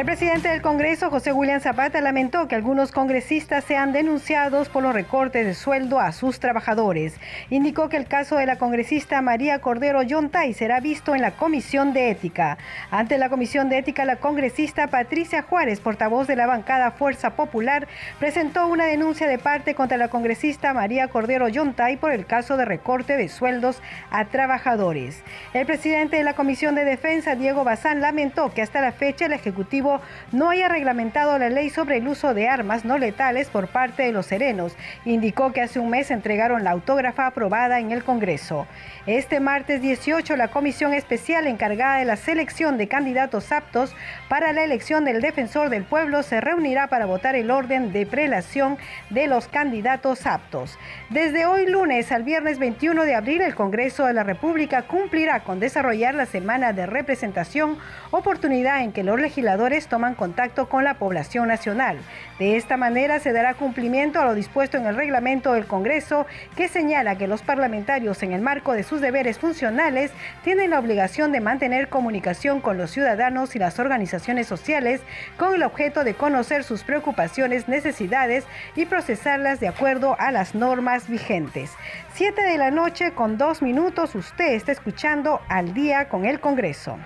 El presidente del Congreso, José William Zapata, lamentó que algunos congresistas sean denunciados por los recortes de sueldo a sus trabajadores. Indicó que el caso de la congresista María Cordero Yontay será visto en la Comisión de Ética. Ante la Comisión de Ética, la congresista Patricia Juárez, portavoz de la bancada Fuerza Popular, presentó una denuncia de parte contra la congresista María Cordero Yontay por el caso de recorte de sueldos a trabajadores. El presidente de la Comisión de Defensa, Diego Bazán, lamentó que hasta la fecha el Ejecutivo no haya reglamentado la ley sobre el uso de armas no letales por parte de los serenos. Indicó que hace un mes entregaron la autógrafa aprobada en el Congreso. Este martes 18, la comisión especial encargada de la selección de candidatos aptos para la elección del defensor del pueblo se reunirá para votar el orden de prelación de los candidatos aptos. Desde hoy lunes al viernes 21 de abril, el Congreso de la República cumplirá con desarrollar la semana de representación, oportunidad en que los legisladores toman contacto con la población nacional. De esta manera se dará cumplimiento a lo dispuesto en el reglamento del Congreso que señala que los parlamentarios en el marco de sus deberes funcionales tienen la obligación de mantener comunicación con los ciudadanos y las organizaciones sociales con el objeto de conocer sus preocupaciones, necesidades y procesarlas de acuerdo a las normas vigentes. Siete de la noche con dos minutos usted está escuchando al día con el Congreso.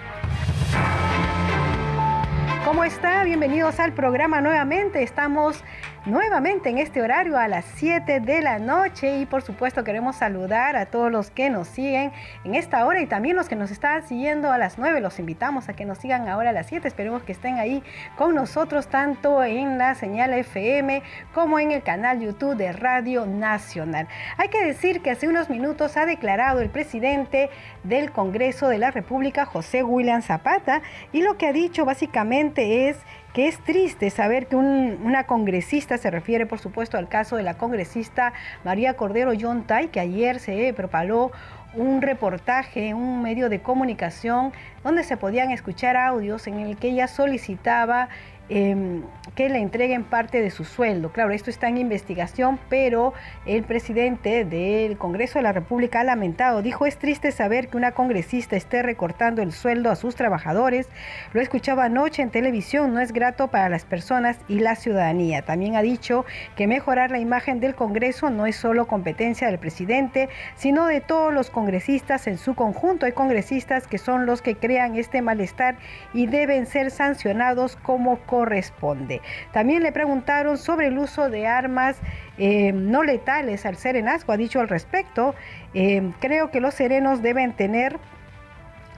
¿Cómo está? Bienvenidos al programa nuevamente. Estamos nuevamente en este horario a las 7 de la noche y por supuesto queremos saludar a todos los que nos siguen en esta hora y también los que nos están siguiendo a las 9. Los invitamos a que nos sigan ahora a las 7. Esperemos que estén ahí con nosotros tanto en la señal FM como en el canal YouTube de Radio Nacional. Hay que decir que hace unos minutos ha declarado el presidente del Congreso de la República, José William Zapata, y lo que ha dicho básicamente es que es triste saber que una congresista, se refiere por supuesto al caso de la congresista María Cordero Yontay, que ayer se propaló un reportaje, un medio de comunicación donde se podían escuchar audios en el que ella solicitaba Em, que le entreguen parte de su sueldo. Claro, esto está en investigación, pero el presidente del Congreso de la República ha lamentado, dijo, es triste saber que una congresista esté recortando el sueldo a sus trabajadores. Lo escuchaba anoche en televisión, no es grato para las personas y la ciudadanía. También ha dicho que mejorar la imagen del Congreso no es solo competencia del presidente, sino de todos los congresistas en su conjunto. Hay congresistas que son los que crean este malestar y deben ser sancionados como corresponde. También le preguntaron sobre el uso de armas eh, no letales al serenazgo. Ha dicho al respecto, eh, creo que los serenos deben tener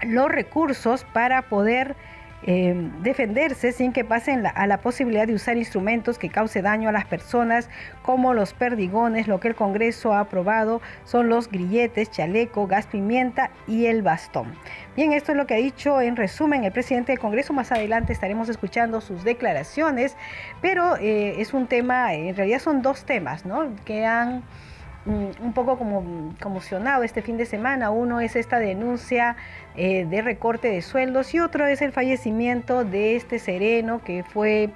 los recursos para poder eh, defenderse sin que pasen a la posibilidad de usar instrumentos que cause daño a las personas como los perdigones. Lo que el Congreso ha aprobado son los grilletes, chaleco, gas pimienta y el bastón. Bien, esto es lo que ha dicho en resumen el presidente del Congreso. Más adelante estaremos escuchando sus declaraciones, pero eh, es un tema, en realidad son dos temas, ¿no? Que han Mm, un poco como conmocionado este fin de semana. Uno es esta denuncia eh, de recorte de sueldos. Y otro es el fallecimiento de este sereno que fue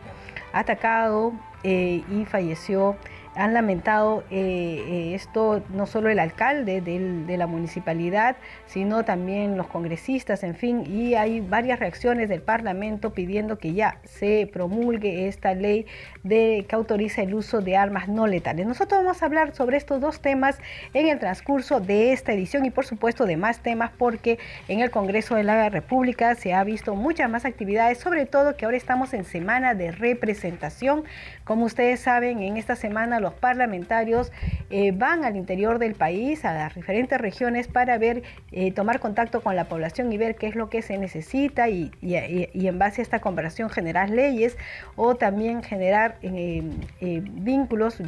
atacado eh, y falleció han lamentado eh, eh, esto no solo el alcalde de la municipalidad, sino también los congresistas, en fin, y hay varias reacciones del Parlamento pidiendo que ya se promulgue esta ley de, que autoriza el uso de armas no letales. Nosotros vamos a hablar sobre estos dos temas en el transcurso de esta edición y por supuesto de más temas porque en el Congreso de la República se ha visto muchas más actividades, sobre todo que ahora estamos en semana de representación. Como ustedes saben, en esta semana los parlamentarios eh, van al interior del país, a las diferentes regiones, para ver, eh, tomar contacto con la población y ver qué es lo que se necesita y, en base a esta conversación generar leyes o también generar vínculos,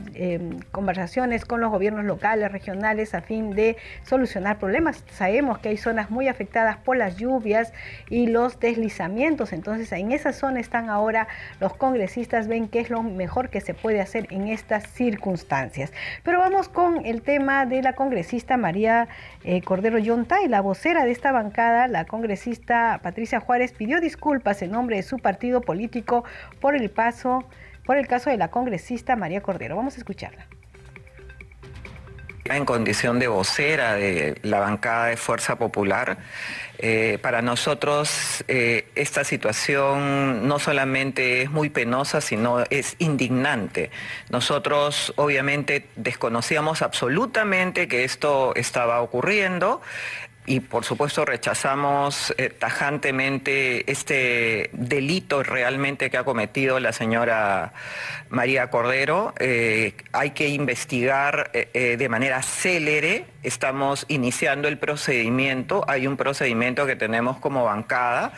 conversaciones con los gobiernos locales, regionales, a fin de solucionar problemas. Sabemos que hay zonas muy afectadas por las lluvias y los deslizamientos, entonces en esa zona están ahora los congresistas, ven qué es lo mejor que se puede hacer en estas circunstancias. Pero vamos con el tema de la congresista María eh, Cordero Yontay, la vocera de esta bancada, la congresista Patricia Juárez pidió disculpas en nombre de su partido político por el paso, por el caso de la congresista María Cordero. Vamos a escucharla en condición de vocera de la bancada de Fuerza Popular. Eh, para nosotros eh, esta situación no solamente es muy penosa, sino es indignante. Nosotros obviamente desconocíamos absolutamente que esto estaba ocurriendo y por supuesto rechazamos eh, tajantemente este delito realmente que ha cometido la señora María Cordero. Eh, hay que investigar eh, de manera célere. Estamos iniciando el procedimiento. Hay un procedimiento que tenemos como bancada.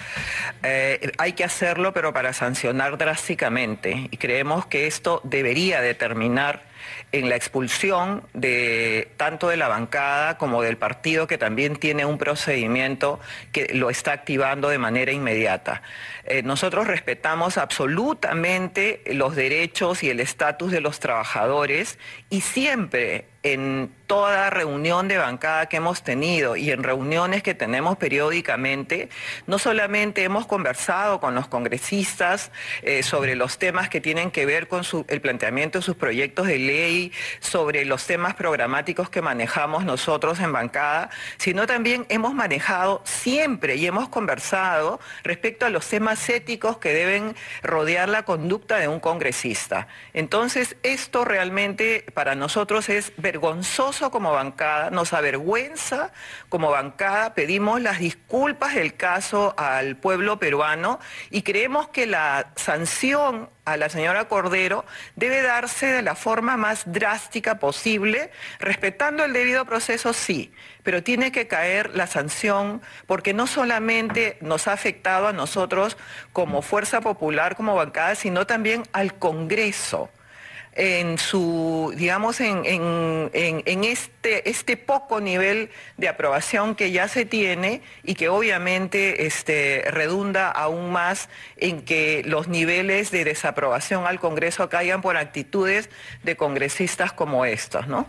hay que hacerlo, pero para sancionar drásticamente. Y creemos que esto debería determinar en la expulsión de tanto de la bancada como del partido que también tiene un procedimiento que lo está activando de manera inmediata. Eh, nosotros respetamos absolutamente los derechos y el estatus de los trabajadores y siempre en toda reunión de bancada que hemos tenido y en reuniones que tenemos periódicamente, no solamente hemos conversado con los congresistas eh, sobre los temas que tienen que ver con el planteamiento de sus proyectos de ley, sobre los temas programáticos que manejamos nosotros en bancada, sino también hemos manejado siempre y hemos conversado respecto a los temas éticos que deben rodear la conducta de un congresista. Entonces, esto realmente para nosotros es vergonzoso como bancada, nos avergüenza como bancada, pedimos las disculpas del caso al pueblo peruano y creemos que la sanción a la señora Cordero debe darse de la forma más drástica posible, respetando el debido proceso, sí, pero tiene que caer la sanción porque no solamente nos ha afectado a nosotros como fuerza popular, como bancada, sino también al Congreso en su, digamos, en, este, este poco nivel de aprobación que ya se tiene y que obviamente este, redunda aún más en que los niveles de desaprobación al Congreso caigan por actitudes de congresistas como estos, ¿no?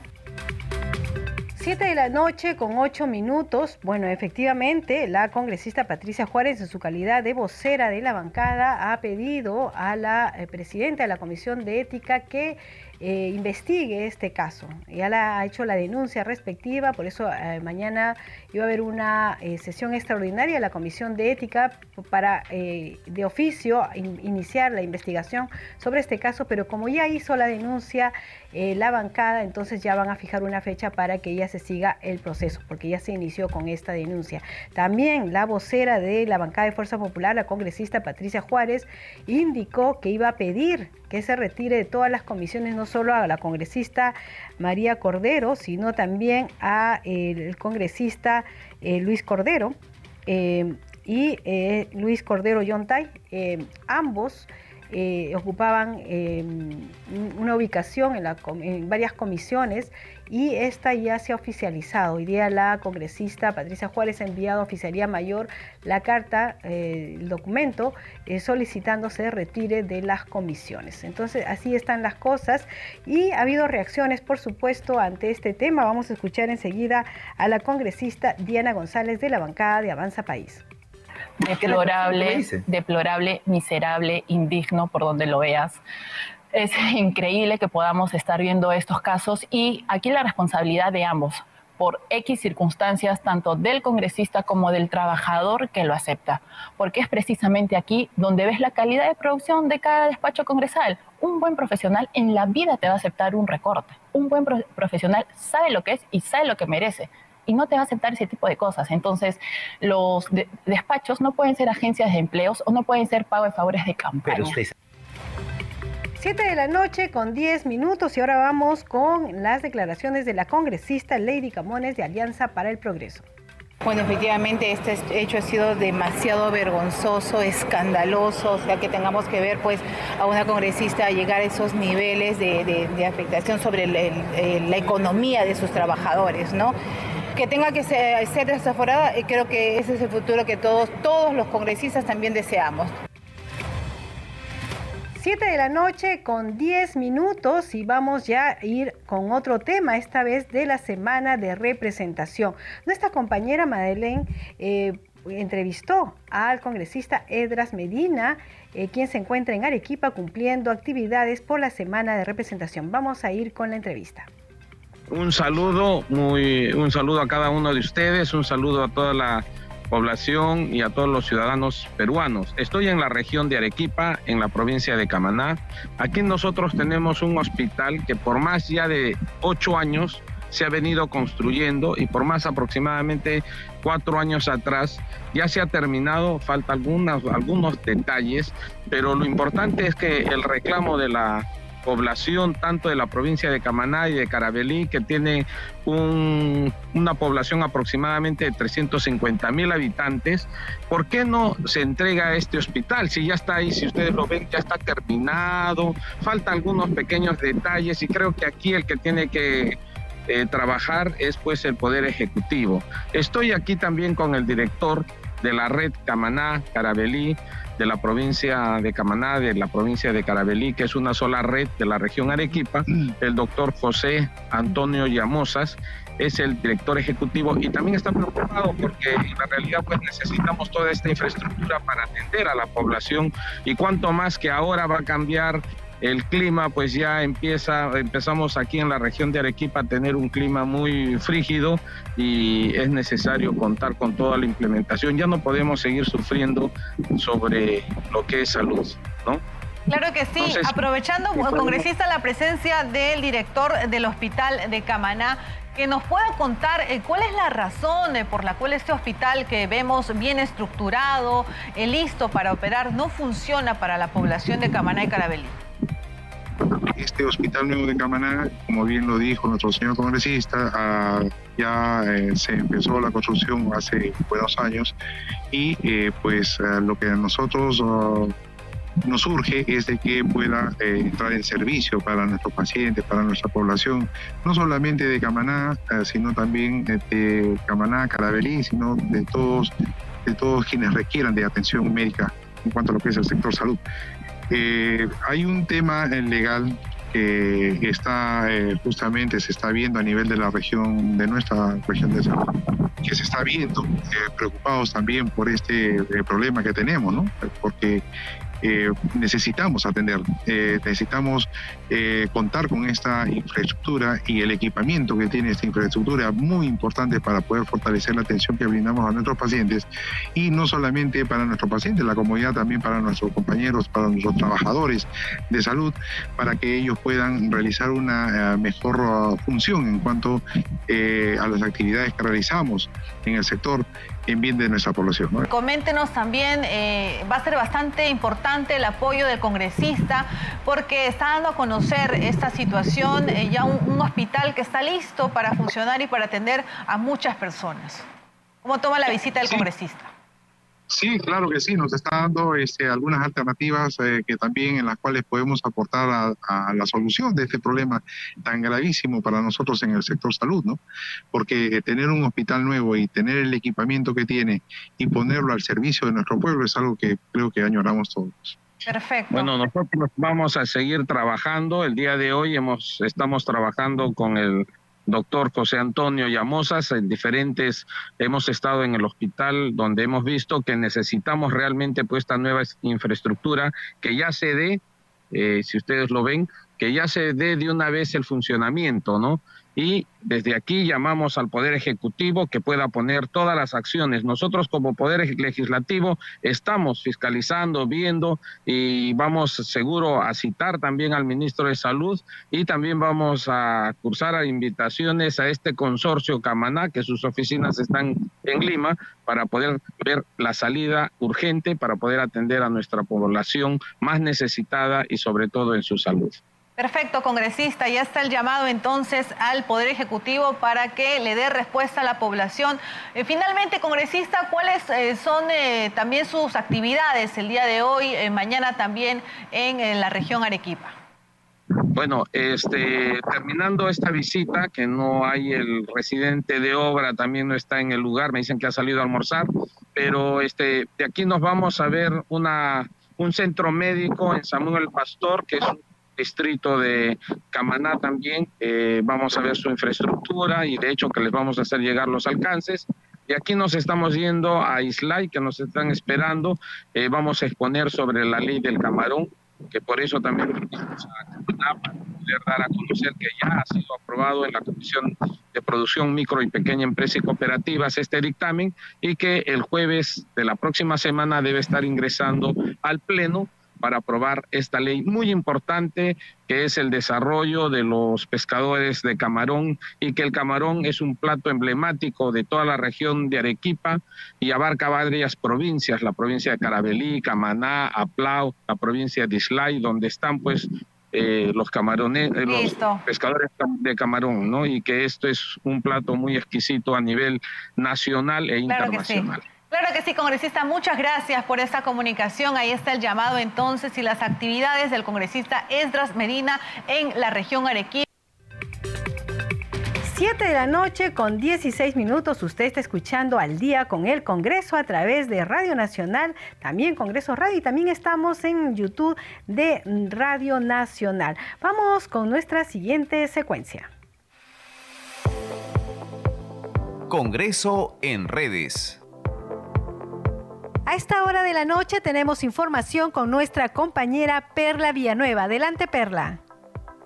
7 de la noche con 8 minutos. Bueno, efectivamente, la congresista Patricia Juárez, en su calidad de vocera de la bancada, ha pedido a la eh, presidenta de la Comisión de Ética que eh, investigue este caso. Ya la ha hecho la denuncia respectiva, por eso eh, mañana iba a haber una eh, sesión extraordinaria de la Comisión de Ética para de oficio iniciar la investigación sobre este caso, pero como ya hizo la denuncia la bancada, entonces ya van a fijar una fecha para que ya se siga el proceso, porque ya se inició con esta denuncia. También la vocera de la bancada de Fuerza Popular, la congresista Patricia Juárez, indicó que iba a pedir que se retire de todas las comisiones, no solo a la congresista María Cordero, sino también a el congresista eh, Luis Cordero eh, y eh, Luis Cordero Yontay, ambos ocupaban una ubicación en, en varias comisiones y esta ya se ha oficializado. Hoy día la congresista Patricia Juárez ha enviado a Oficialía Mayor la carta, eh, el documento, eh, solicitando se retire de las comisiones. Entonces, así están las cosas y ha habido reacciones, por supuesto, ante este tema. Vamos a escuchar enseguida a la congresista Diana González de la bancada de Avanza País. Deplorable, deplorable, miserable, indigno, por donde lo veas es increíble que podamos estar viendo estos casos y aquí la responsabilidad de ambos por X circunstancias, tanto del congresista como del trabajador que lo acepta, porque es precisamente aquí donde ves la calidad de producción de cada despacho congresal. Un buen profesional en la vida te va a aceptar un recorte. Un buen profesional sabe lo que es y sabe lo que merece y no te va a aceptar ese tipo de cosas. Entonces, los despachos no pueden ser agencias de empleos o no pueden ser pago de favores de campaña. 7 de la noche con 10 minutos y ahora vamos con las declaraciones de la congresista Lady Camones de Alianza para el Progreso. Bueno, efectivamente este hecho ha sido demasiado vergonzoso, escandaloso, o sea que tengamos que ver pues a una congresista llegar a esos niveles de, afectación sobre la economía de sus trabajadores, ¿no? Que tenga que ser, desaforada, creo que ese es el futuro que todos, todos los congresistas también deseamos. 7 de la noche con 10 minutos y vamos ya a ir con otro tema, esta vez de la semana de representación. Nuestra compañera Madeleine eh, entrevistó al congresista Edras Medina, eh, quien se encuentra en Arequipa cumpliendo actividades por la semana de representación. Vamos a ir con la entrevista. Un saludo, muy, un saludo a cada uno de ustedes, un saludo a toda la población y a todos los ciudadanos peruanos. Estoy en la región de Arequipa, en la provincia de Camaná. Aquí nosotros tenemos un hospital que por más ya de ocho años se ha venido construyendo y por más aproximadamente cuatro años atrás ya se ha terminado, falta algunos, algunos detalles, pero lo importante es que el reclamo de la población tanto de la provincia de Camaná y de Carabelí, que tiene una población aproximadamente de 350 mil habitantes, ¿por qué no se entrega este hospital? Si ya está ahí, si ustedes lo ven, ya está terminado, faltan algunos pequeños detalles y creo que aquí el que tiene que eh, trabajar es pues el Poder Ejecutivo. Estoy aquí también con el director de la red Camaná, Carabelí, de la provincia de Camaná, de la provincia de Carabelí, que es una sola red de la región Arequipa, el doctor José Antonio Llamosas, es el director ejecutivo y también está preocupado porque en la realidad pues necesitamos toda esta infraestructura para atender a la población y cuanto más que ahora va a cambiar el clima pues ya empieza, empezamos aquí en la región de Arequipa a tener un clima muy frígido y es necesario contar con toda la implementación. Ya no podemos seguir sufriendo sobre lo que es salud, ¿no? Claro que sí. Aprovechando, congresista, la presencia del director del hospital de Camaná, que nos pueda contar eh, cuál es la razón eh, por la cual este hospital que vemos bien estructurado, eh, listo para operar, no funciona para la población de Camaná y Carabelí. Este hospital nuevo de Camaná, como bien lo dijo nuestro señor congresista, ah, ya se empezó la construcción hace buenos años y pues ah, lo que nosotros ah, nos urge es de que pueda eh, entrar en servicio para nuestros pacientes, para nuestra población, no solamente de Camaná, sino también de Camaná, Carabelí, sino de todos, de todos quienes requieran de atención médica en cuanto a lo que es el sector salud. Eh, hay un tema legal que está eh, justamente se está viendo a nivel de la región de nuestra región de salud que se está viendo eh, preocupados también por este problema que tenemos no porque eh, necesitamos atender. Eh, necesitamos eh, contar con esta infraestructura y el equipamiento que tiene esta infraestructura muy importante para poder fortalecer la atención que brindamos a nuestros pacientes y no solamente para nuestros pacientes, la comunidad también para nuestros compañeros, para nuestros trabajadores de salud, para que ellos puedan realizar una mejor uh, función en cuanto a las actividades que realizamos en el sector en bien de nuestra población. Coméntenos también, eh, va a ser bastante importante el apoyo del congresista porque está dando a conocer esta situación, eh, ya un, hospital que está listo para funcionar y para atender a muchas personas. ¿Cómo toma la visita del congresista? Sí, claro que sí, nos está dando este, algunas alternativas eh, que también en las cuales podemos aportar a, la solución de este problema tan gravísimo para nosotros en el sector salud, ¿no? Porque tener un hospital nuevo y tener el equipamiento que tiene y ponerlo al servicio de nuestro pueblo es algo que creo que añoramos todos. Perfecto. Bueno, nosotros vamos a seguir trabajando. El día de hoy hemos, estamos trabajando con el doctor José Antonio Llamosas, en diferentes, hemos estado en el hospital donde hemos visto que necesitamos realmente pues esta nueva infraestructura que ya se dé, eh, si ustedes lo ven, que ya se dé de una vez el funcionamiento, ¿no? Y desde aquí llamamos al Poder Ejecutivo que pueda poner todas las acciones. Nosotros como Poder Legislativo estamos fiscalizando, viendo y vamos seguro a citar también al ministro de Salud y también vamos a cursar a invitaciones a este consorcio Camaná, que sus oficinas están en Lima, para poder ver la salida urgente, para poder atender a nuestra población más necesitada y sobre todo en su salud. Perfecto, congresista. Ya está el llamado entonces al Poder Ejecutivo para que le dé respuesta a la población. Eh, finalmente, congresista, ¿cuáles eh, son eh, también sus actividades el día de hoy, mañana también en, la región Arequipa? Bueno, este, terminando esta visita, que no hay el residente de obra, también no está en el lugar, me dicen que ha salido a almorzar, pero este, de aquí nos vamos a ver una, un centro médico en Samuel Pastor, que es un distrito de Camaná también. Eh, vamos a ver su infraestructura y de hecho que les vamos a hacer llegar los alcances. Y aquí nos estamos yendo a Islay, que nos están esperando. Eh, vamos a exponer sobre la ley del camarón, que por eso también venimos a Camaná para poder dar a conocer que ya ha sido aprobado en la Comisión de Producción Micro y Pequeña Empresa y Cooperativas este dictamen y que el jueves de la próxima semana debe estar ingresando al Pleno para aprobar esta ley muy importante que es el desarrollo de los pescadores de camarón y que el camarón es un plato emblemático de toda la región de Arequipa y abarca varias provincias, la provincia de Carabelí, Camaná, Aplau, la provincia de Islay, donde están pues eh, los camarones, eh, los pescadores de camarón, ¿no? Y que esto es un plato muy exquisito a nivel nacional e internacional. Claro que sí, congresista, muchas gracias por esta comunicación. Ahí está el llamado entonces y las actividades del congresista Esdras Medina en la región Arequipa. 7 de la noche con 16 minutos. Usted está escuchando al día con el Congreso a través de Radio Nacional, también Congreso Radio y también estamos en YouTube de Radio Nacional. Vamos con nuestra siguiente secuencia. Congreso en redes. A esta hora de la noche tenemos información con nuestra compañera Perla Villanueva. Adelante, Perla.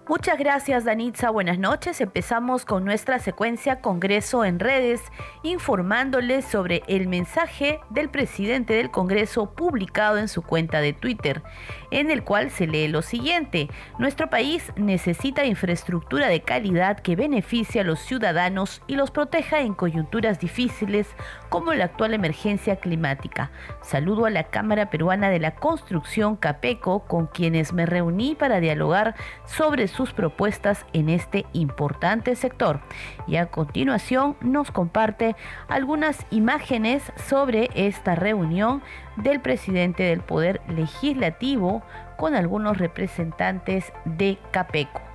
Muchas gracias Danitza, buenas noches. Empezamos con nuestra secuencia Congreso en redes, informándoles sobre el mensaje del presidente del Congreso publicado en su cuenta de Twitter, en el cual se lee lo siguiente. Nuestro país necesita infraestructura de calidad que beneficie a los ciudadanos y los proteja en coyunturas difíciles como la actual emergencia climática. Saludo a la Cámara Peruana de la Construcción Capeco, con quienes me reuní para dialogar sobre su sus propuestas en este importante sector. Y a continuación nos comparte algunas imágenes sobre esta reunión del presidente del Poder Legislativo con algunos representantes de CAPECO.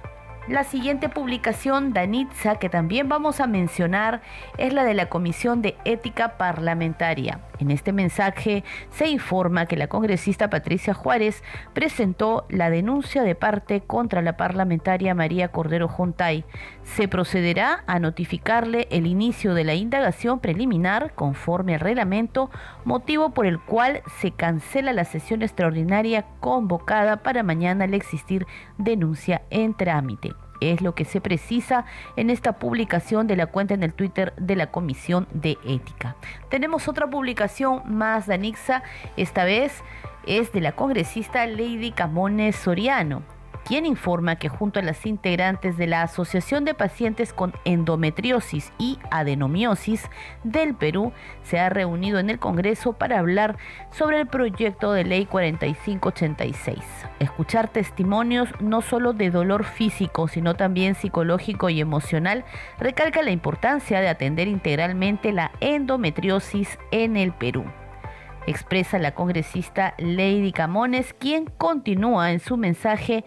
La siguiente publicación, Danitza, que también vamos a mencionar, es la de la Comisión de Ética Parlamentaria. En este mensaje se informa que la congresista Patricia Juárez presentó la denuncia de parte contra la parlamentaria María Cordero Jontay. Se procederá a notificarle el inicio de la indagación preliminar conforme al reglamento, motivo por el cual se cancela la sesión extraordinaria convocada para mañana al existir denuncia en trámite es lo que se precisa en esta publicación de la cuenta en el Twitter de la Comisión de Ética. Tenemos otra publicación más de Anixa, esta vez es de la congresista Lady Camones Soriano quien informa que junto a las integrantes de la Asociación de Pacientes con Endometriosis y Adenomiosis del Perú se ha reunido en el Congreso para hablar sobre el proyecto de ley 4586. Escuchar testimonios no solo de dolor físico, sino también psicológico y emocional, recalca la importancia de atender integralmente la endometriosis en el Perú expresa la congresista Lady Camones, quien continúa en su mensaje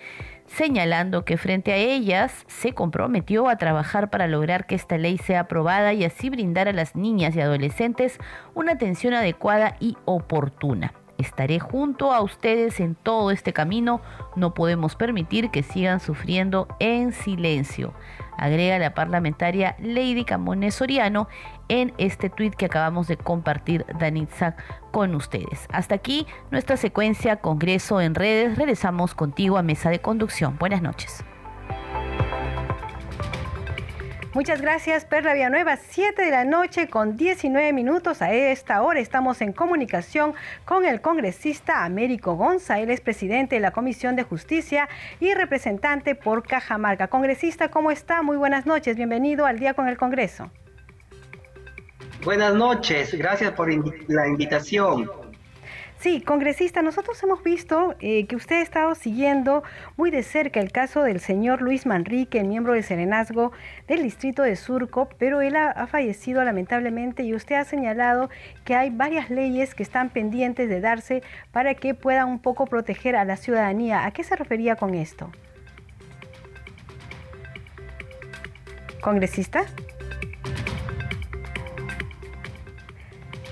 señalando que frente a ellas se comprometió a trabajar para lograr que esta ley sea aprobada y así brindar a las niñas y adolescentes una atención adecuada y oportuna. Estaré junto a ustedes en todo este camino. No podemos permitir que sigan sufriendo en silencio. Agrega la parlamentaria Lady Camones Soriano en este tuit que acabamos de compartir Danitza con ustedes. Hasta aquí nuestra secuencia Congreso en redes. Regresamos contigo a mesa de conducción. Buenas noches. Muchas gracias, Perla Villanueva. 7 de la noche con 19 minutos. A esta hora estamos en comunicación con el congresista Américo Gonza. Él es presidente de la Comisión de Justicia y representante por Cajamarca. Congresista, ¿cómo está? Muy buenas noches. Bienvenido al Día con el Congreso. Buenas noches. Gracias por la invitación. Sí, congresista, nosotros hemos visto eh, que usted ha estado siguiendo muy de cerca el caso del señor Luis Manrique, miembro del Serenazgo del distrito de Surco, pero él ha, fallecido lamentablemente y usted ha señalado que hay varias leyes que están pendientes de darse para que puedan un poco proteger a la ciudadanía. ¿A qué se refería con esto? ¿Congresista?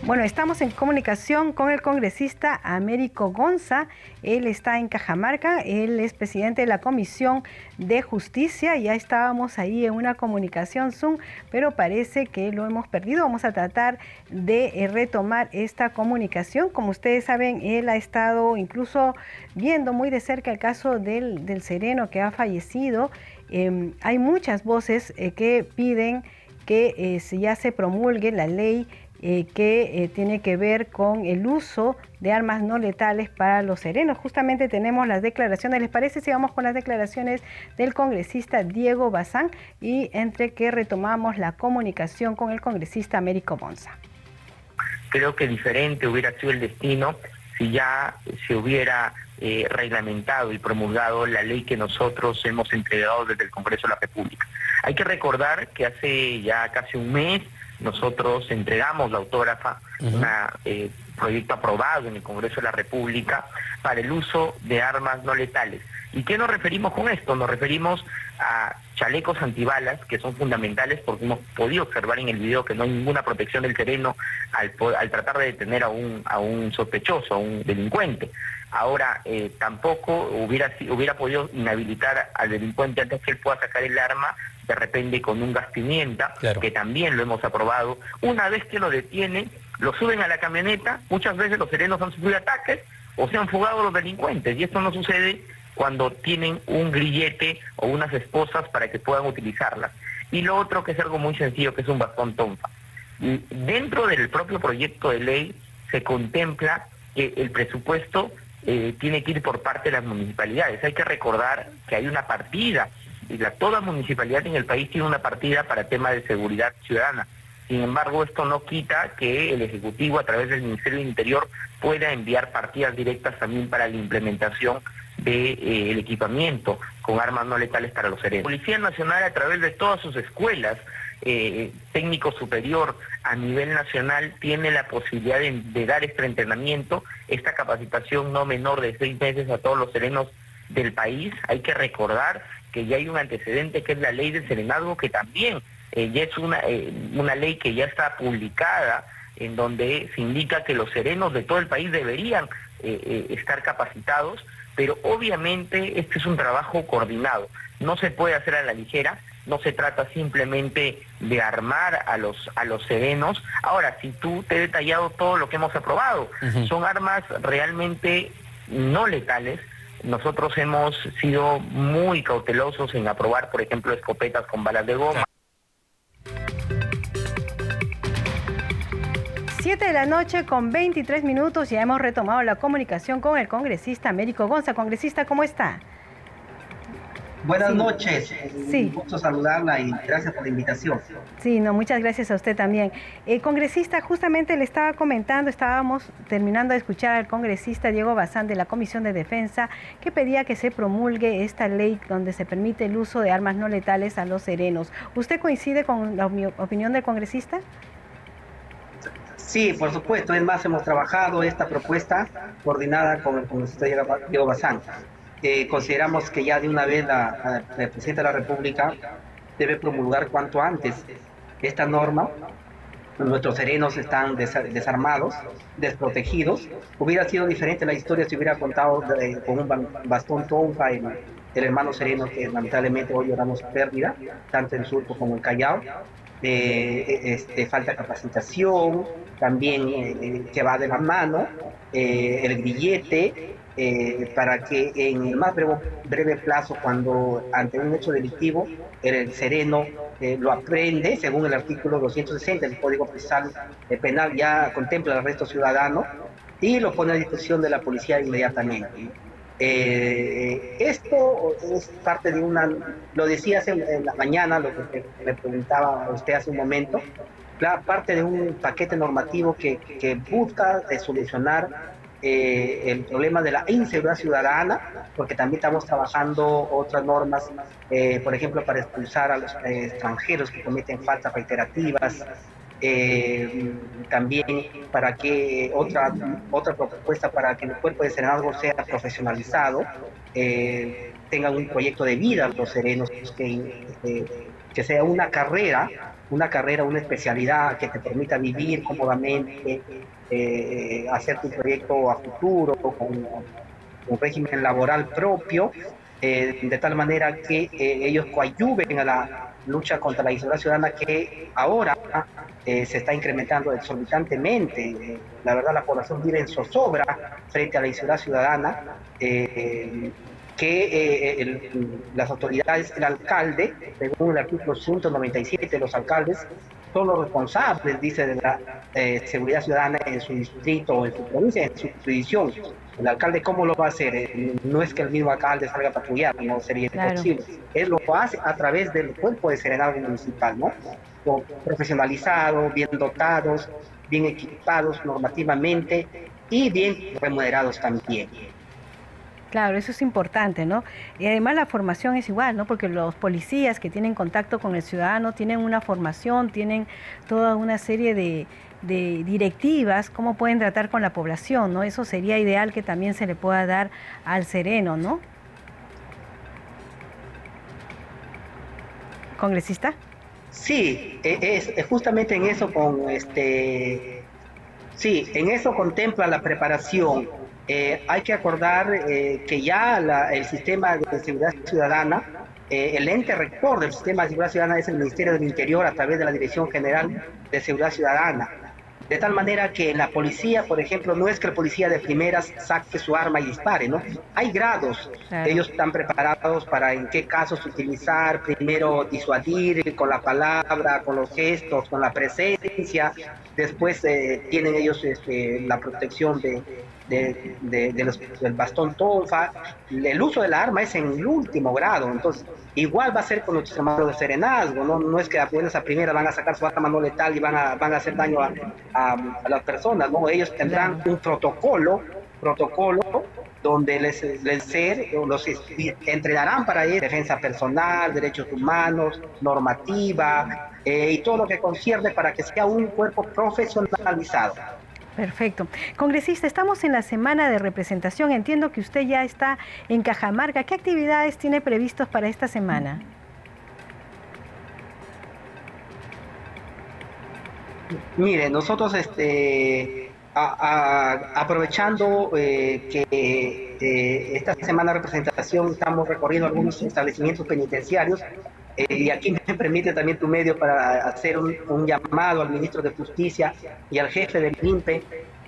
Bueno, estamos en comunicación con el congresista Américo Gonza. Él está en Cajamarca, él es presidente de la Comisión de Justicia. Ya estábamos ahí en una comunicación Zoom, pero parece que lo hemos perdido. Vamos a tratar de eh, retomar esta comunicación. Como ustedes saben, él ha estado incluso viendo muy de cerca el caso del, sereno que ha fallecido. Em, hay muchas voces eh, que piden que eh, ya se promulgue la ley eh, que eh, tiene que ver con el uso de armas no letales para los serenos. Justamente tenemos las declaraciones, ¿les parece si vamos con las declaraciones del congresista Diego Bazán y entre que retomamos la comunicación con el congresista Américo Bonza? Creo que diferente hubiera sido el destino si ya se hubiera eh, reglamentado y promulgado la ley que nosotros hemos entregado desde el Congreso de la República. Hay que recordar que hace ya casi un mes nosotros entregamos la autógrafa, un eh, proyecto aprobado en el Congreso de la República para el uso de armas no letales. ¿Y qué nos referimos con esto? Nos referimos a chalecos antibalas que son fundamentales porque hemos podido observar en el video que no hay ninguna protección del terreno al, al tratar de detener a un, a un sospechoso, a un delincuente. Ahora, eh, tampoco hubiera, hubiera podido inhabilitar al delincuente antes que él pueda sacar el arma de repente con un gas pimienta, que también lo hemos aprobado. Una vez que lo detienen, lo suben a la camioneta, muchas veces los serenos han sufrido ataques o se han fugado los delincuentes, y esto no sucede cuando tienen un grillete o unas esposas para que puedan utilizarlas. Y lo otro que es algo muy sencillo, que es un bastón tonfa. dentro del propio proyecto de ley se contempla que el presupuesto eh, tiene que ir por parte de las municipalidades. Hay que recordar que hay una partida la, toda municipalidad en el país tiene una partida para temas de seguridad ciudadana. Sin embargo, esto no quita que el Ejecutivo, a través del Ministerio del Interior, pueda enviar partidas directas también para la implementación del de, eh, equipamiento con armas no letales para los serenos. Policía Nacional, a través de todas sus escuelas, eh, técnico superior a nivel nacional, tiene la posibilidad de dar este entrenamiento, esta capacitación no menor de seis meses a todos los serenos del país. Hay que recordar que ya hay un antecedente que es la ley del serenazgo, que también eh, ya es una, eh, una ley que ya está publicada, en donde se indica que los serenos de todo el país deberían eh, estar capacitados, pero obviamente este es un trabajo coordinado, no se puede hacer a la ligera, no se trata simplemente de armar a los a los serenos. Ahora, si tú te he detallado todo lo que hemos aprobado, son armas realmente no letales, nosotros hemos sido muy cautelosos en aprobar, por ejemplo, escopetas con balas de goma. Siete de la noche con 23 minutos ya hemos retomado la comunicación con el congresista Américo Gonza. Congresista, ¿cómo está? Buenas noches. Sí. Un gusto saludarla y gracias por la invitación. Sí, no, muchas gracias a usted también. El congresista, justamente le estaba comentando, estábamos terminando de escuchar al congresista Diego Bazán de la Comisión de Defensa que pedía que se promulgue esta ley donde se permite el uso de armas no letales a los serenos. ¿Usted coincide con la opinión del congresista? Sí, por supuesto. Es más, hemos trabajado esta propuesta coordinada con el congresista Diego Bazán consideramos que ya de una vez la, la, Presidenta de la República debe promulgar cuanto antes esta norma. Nuestros serenos están desarmados, desprotegidos. Hubiera sido diferente la historia si hubiera contado con un bastón tonfa el, el hermano sereno que lamentablemente hoy lloramos pérdida, tanto en Surco como en Callao. Eh, este, falta capacitación, también eh, que va de la mano, eh, el billete, eh, para que en el más breve, plazo, cuando ante un hecho delictivo, el sereno eh, lo aprende, según el artículo 260 del Código Penal, ya contempla el arresto ciudadano y lo pone a disposición de la policía inmediatamente. Eh, esto es parte de una, lo decía hace, en la mañana, lo que me preguntaba usted hace un momento, parte de un paquete normativo que, que busca solucionar eh, el problema de la inseguridad ciudadana, porque también estamos trabajando otras normas, eh, por ejemplo, para expulsar a los eh, extranjeros que cometen faltas reiterativas, también para que otra, otra propuesta para que el cuerpo de senador sea profesionalizado, tengan un proyecto de vida los serenos, que, que sea una carrera una carrera, una especialidad que te permita vivir cómodamente, eh, hacer tu proyecto a futuro con un régimen laboral propio, eh, de tal manera que eh, ellos coayuven a la lucha contra la inseguridad ciudadana que ahora se está incrementando exorbitantemente. la verdad, la población vive en zozobra frente a la inseguridad ciudadana que eh, las autoridades, el alcalde, según el artículo 197, los alcaldes son los responsables, dice, de la eh, seguridad ciudadana en su distrito o en su provincia, en su jurisdicción. El alcalde, ¿cómo lo va a hacer? Eh, no es que el mismo alcalde salga a patrullar, no sería posible. Él lo hace a través del cuerpo de serenado municipal, ¿no? Profesionalizado, bien dotados, bien equipados normativamente y bien remunerados también. Claro, eso es importante, ¿no? Y además la formación es igual, ¿no? Porque los policías que tienen contacto con el ciudadano tienen una formación, tienen toda una serie de, directivas, cómo pueden tratar con la población, ¿no? Eso sería ideal que también se le pueda dar al sereno, ¿no? ¿Congresista? Sí, e, es, justamente en eso con este, sí, en eso contempla la preparación eh, hay que acordar eh, que ya el sistema de seguridad ciudadana, eh, el ente rector del sistema de seguridad ciudadana es el Ministerio del Interior a través de la Dirección General de Seguridad Ciudadana. De tal manera que la policía, por ejemplo, no es que el policía de primeras saque su arma y dispare, ¿no? Hay grados. Ellos están preparados para en qué casos utilizar, primero disuadir con la palabra, con los gestos, con la presencia. Después tienen ellos este, la protección de, de, los, del bastón tonfa, el uso de la arma es en el último grado, entonces igual va a ser con los llamados de serenazgo, ¿no? no es que apenas a primera van a sacar su arma no letal y van a, van a hacer daño a, a, las personas, ¿no? ellos tendrán un protocolo, protocolo donde les, les ser, los entrenarán para ir defensa personal, derechos humanos, normativa eh, y todo lo que concierne para que sea un cuerpo profesionalizado. Perfecto. Congresista, estamos en la semana de representación. Entiendo que usted ya está en Cajamarca. ¿Qué actividades tiene previstos para esta semana? Mire, nosotros este, aprovechando eh, que eh, esta semana de representación estamos recorriendo algunos establecimientos penitenciarios eh, y aquí me permite también tu medio para hacer un, llamado al ministro de Justicia y al jefe del INPE.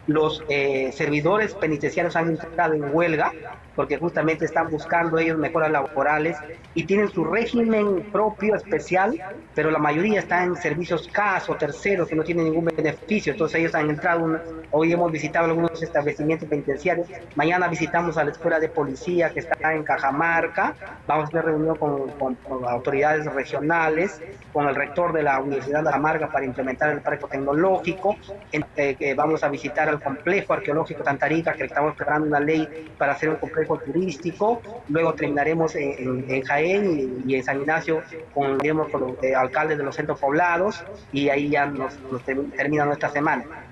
Los eh, servidores penitenciarios han entrado en huelga porque justamente están buscando ellos mejoras laborales y tienen su régimen propio especial, pero la mayoría está en servicios CAS o terceros que no tienen ningún beneficio. Entonces ellos han entrado, hoy hemos visitado algunos establecimientos penitenciarios, mañana visitamos a la escuela de policía que está en Cajamarca, vamos a tener reunión con, autoridades regionales, con el rector de la Universidad de Cajamarca para implementar el parque tecnológico, eh, vamos a visitar el complejo arqueológico Tantarica, que estamos preparando una ley para hacer un complejo turístico, luego terminaremos en, Jaén y, en San Ignacio con, con los eh, alcaldes de los centros poblados y ahí ya nos, nos termina nuestra semana.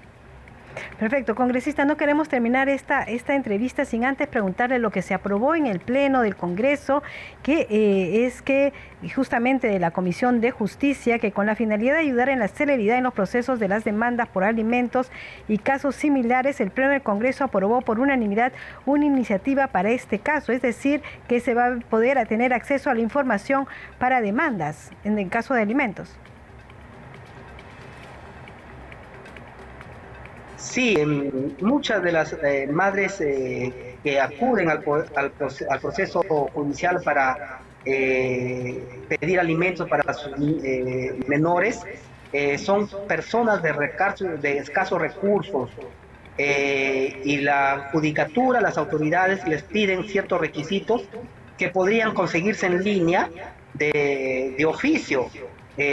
Perfecto, congresista, no queremos terminar esta, esta entrevista sin antes preguntarle lo que se aprobó en el Pleno del Congreso, que eh, es que justamente de la Comisión de Justicia, que con la finalidad de ayudar en la celeridad en los procesos de las demandas por alimentos y casos similares, el Pleno del Congreso aprobó por unanimidad una iniciativa para este caso, es decir, que se va a poder tener acceso a la información para demandas en el caso de alimentos. Sí, muchas de las eh, madres eh, que acuden al, al, proceso judicial para eh, pedir alimentos para sus menores son personas de, de escasos recursos y la judicatura, las autoridades les piden ciertos requisitos que podrían conseguirse en línea de, de oficio.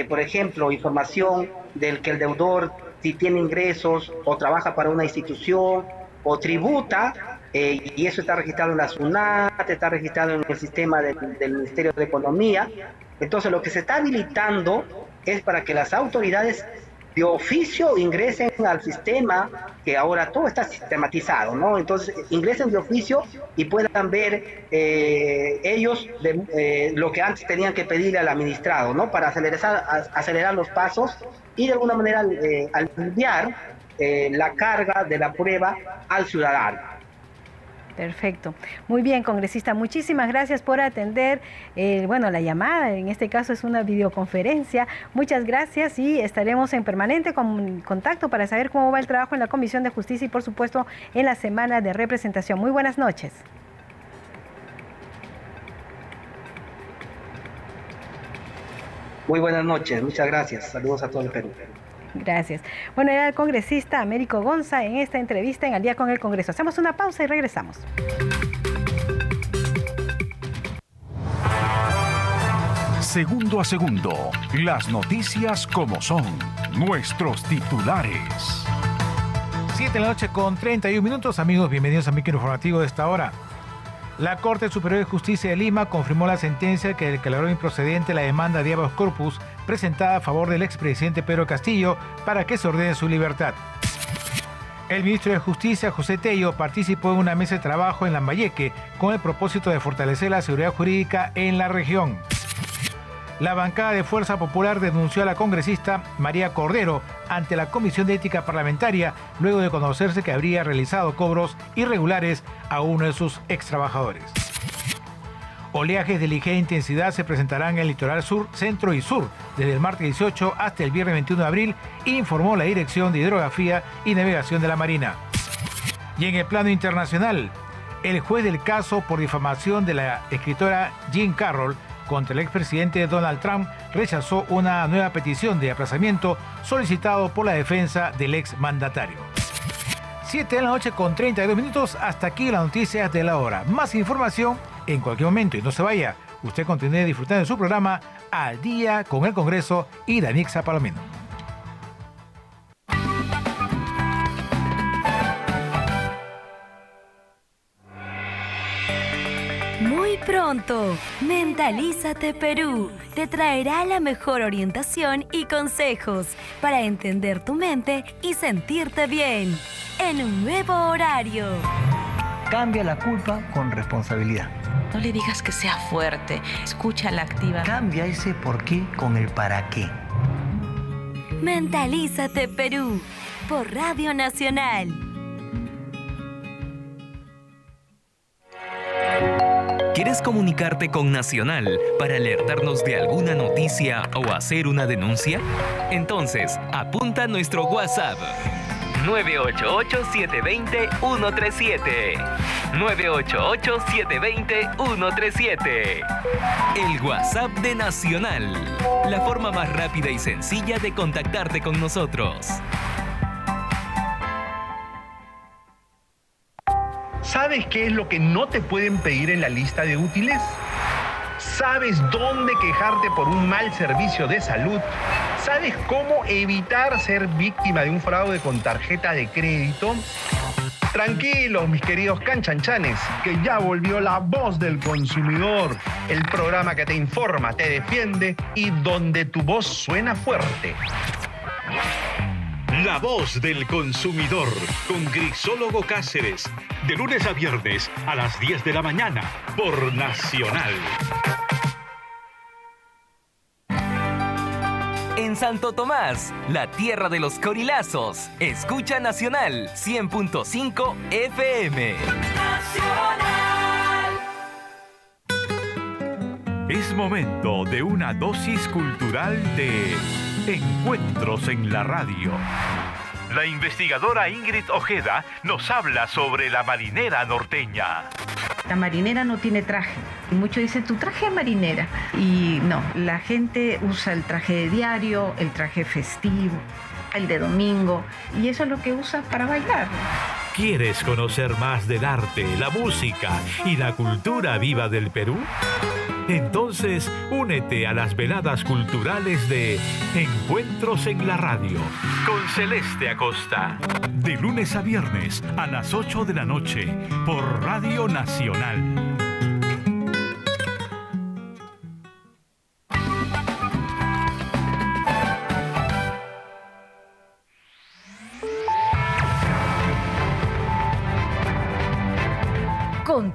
por ejemplo, información del que el deudor si tiene ingresos o trabaja para una institución o tributa, eh, y eso está registrado en la SUNAT, está registrado en el sistema del Ministerio de Economía. Entonces lo que se está habilitando es para que las autoridades de oficio ingresen al sistema, que ahora todo está sistematizado, ¿no? Entonces ingresen de oficio y puedan ver eh, ellos eh, lo que antes tenían que pedirle al administrado, ¿no? Para acelerar, acelerar los pasos y de alguna manera aliviar la carga de la prueba al ciudadano. Perfecto. Muy bien, congresista. Muchísimas gracias por atender, eh, bueno, la llamada. En este caso es una videoconferencia. Muchas gracias y estaremos en permanente contacto para saber cómo va el trabajo en la Comisión de Justicia y, por supuesto, en la semana de representación. Muy buenas noches. Muy buenas noches. Muchas gracias. Saludos a todo el Perú. Gracias. Bueno, era el congresista Américo Gonza en esta entrevista en Al día con el Congreso. Hacemos una pausa y regresamos. Segundo a segundo, las noticias como son, nuestros titulares. Siete de la noche con 31 minutos, amigos, bienvenidos a micro informativo de esta hora. La Corte Superior de Justicia de Lima confirmó la sentencia que declaró improcedente la demanda de Abajo Corpus presentada a favor del expresidente Pedro Castillo para que se ordene su libertad. El ministro de Justicia, José Tello, participó en una mesa de trabajo en Lambayeque con el propósito de fortalecer la seguridad jurídica en la región. La bancada de Fuerza Popular denunció a la congresista María Cordero ante la Comisión de Ética Parlamentaria luego de conocerse que habría realizado cobros irregulares a uno de sus extrabajadores. Oleajes de ligera intensidad se presentarán en el litoral sur, centro y sur desde el martes 18 hasta el viernes 21 de abril, informó la Dirección de Hidrografía y Navegación de la Marina. Y en el plano internacional, el juez del caso por difamación de la escritora Jean Carroll contra el expresidente Donald Trump rechazó una nueva petición de aplazamiento solicitado por la defensa del ex mandatario. 7 de la noche con 32 minutos, hasta aquí las noticias de la hora. Más información en cualquier momento y no se vaya. Usted continúe disfrutando de su programa Al Día con el Congreso y Danixa Palomino. Muy pronto, Mentalízate Perú te traerá la mejor orientación y consejos para entender tu mente y sentirte bien en un nuevo horario. Cambia la culpa con responsabilidad. No le digas que sea fuerte, escucha la activa. Cambia ese por qué con el para qué. Mentalízate Perú por Radio Nacional. ¿Quieres comunicarte con Nacional para alertarnos de alguna noticia o hacer una denuncia? Entonces, apunta nuestro WhatsApp 988-720-137. 988-720-137. El WhatsApp de Nacional. La forma más rápida y sencilla de contactarte con nosotros. ¿Sabes qué es lo que no te pueden pedir en la lista de útiles? ¿Sabes dónde quejarte por un mal servicio de salud? ¿Sabes cómo evitar ser víctima de un fraude con tarjeta de crédito? Tranquilos, mis queridos canchanchanes, que ya volvió la voz del consumidor, el programa que te informa, te defiende y donde tu voz suena fuerte. La voz del consumidor con Grisólogo Cáceres, de lunes a viernes a las 10 de la mañana por Nacional. En Santo Tomás, la tierra de los corilazos. Escucha Nacional 100.5 FM. Nacional. Es momento de una dosis cultural de Encuentros en la Radio. La investigadora Ingrid Ojeda nos habla sobre la marinera norteña. La marinera no tiene traje. Y muchos dicen, tu traje es marinera. Y no, la gente usa el traje de diario, el traje festivo, el de domingo. Y eso es lo que usa para bailar. ¿Quieres conocer más del arte, la música y la cultura viva del Perú? Entonces, únete a las veladas culturales de Encuentros en la Radio con Celeste Acosta. De lunes a viernes a las 8 de la noche por Radio Nacional.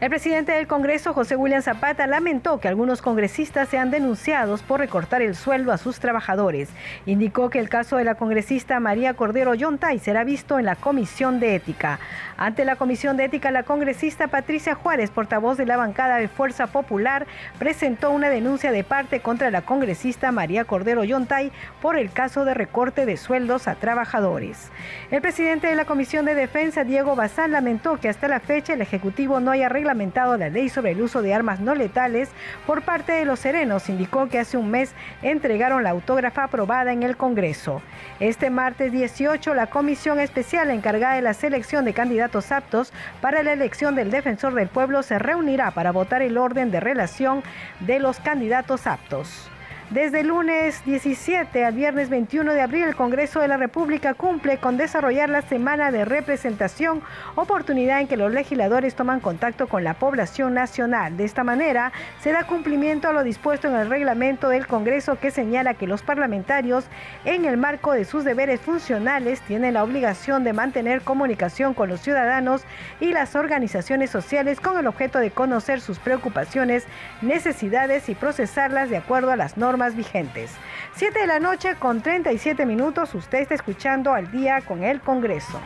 El presidente del Congreso, José William Zapata, lamentó que algunos congresistas sean denunciados por recortar el sueldo a sus trabajadores. Indicó que el caso de la congresista María Cordero Yontay será visto en la Comisión de Ética. Ante la Comisión de Ética, la congresista Patricia Juárez, portavoz de la bancada de Fuerza Popular, presentó una denuncia de parte contra la congresista María Cordero Yontay por el caso de recorte de sueldos a trabajadores. El presidente de la Comisión de Defensa, Diego Bazán, lamentó que hasta la fecha el Ejecutivo no haya arreglado lamentado la ley sobre el uso de armas no letales por parte de los serenos. Indicó que hace un mes entregaron la autógrafa aprobada en el Congreso. Este martes 18, la comisión especial encargada de la selección de candidatos aptos para la elección del defensor del pueblo se reunirá para votar el orden de relación de los candidatos aptos. Desde el lunes 17 al viernes 21 de abril, el Congreso de la República cumple con desarrollar la semana de representación, oportunidad en que los legisladores toman contacto con la población nacional. De esta manera, se da cumplimiento a lo dispuesto en el reglamento del Congreso que señala que los parlamentarios, en el marco de sus deberes funcionales, tienen la obligación de mantener comunicación con los ciudadanos y las organizaciones sociales con el objeto de conocer sus preocupaciones, necesidades y procesarlas de acuerdo a las normas vigentes. 7 de la noche con 37 minutos, usted está escuchando al día con el Congreso.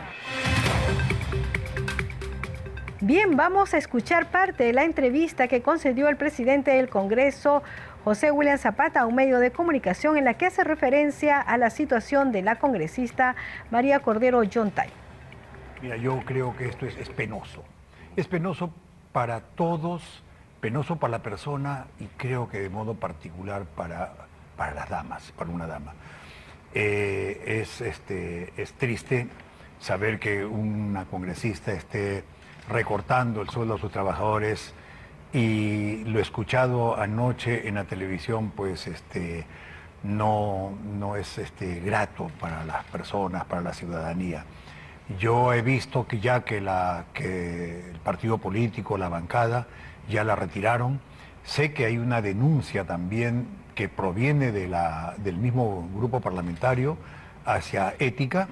Bien, vamos a escuchar parte de la entrevista que concedió el presidente del Congreso, José William Zapata, a un medio de comunicación en la que hace referencia a la situación de la congresista María Cordero Yontay. Mira, yo creo que esto es, es penoso. Es penoso para todos penoso para la persona y creo que de modo particular para, para las damas, para una dama. Eh, es, este, es triste saber que una congresista esté recortando el sueldo a sus trabajadores y lo escuchado anoche en la televisión pues este, no, no es este, grato para las personas, para la ciudadanía. Yo he visto que ya que, la, que el partido político, la bancada, ya la retiraron. Sé que hay una denuncia también que proviene de la, del mismo grupo parlamentario hacia ética,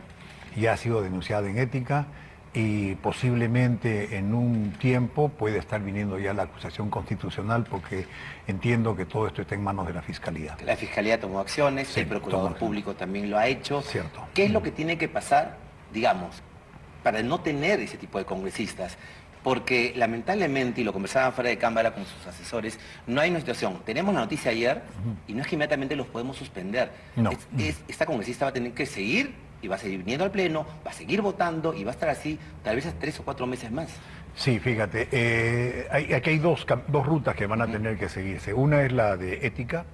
ya ha sido denunciada en ética y posiblemente en un tiempo puede estar viniendo ya la acusación constitucional porque entiendo que todo esto está en manos de la Fiscalía. La Fiscalía tomó acciones, el Procurador Público también lo ha hecho. Cierto. ¿Qué es lo que tiene que pasar, digamos, para no tener ese tipo de congresistas? Porque lamentablemente, y lo conversaban fuera de cámara con sus asesores, no hay una situación. Tenemos la noticia ayer y no es que inmediatamente los podemos suspender. No. esta congresista va a tener que seguir y va a seguir viniendo al Pleno, va a seguir votando y va a estar así tal vez tres o cuatro meses más. Sí, fíjate, eh, aquí hay dos, dos rutas que van a tener que seguirse. Una es la de ética.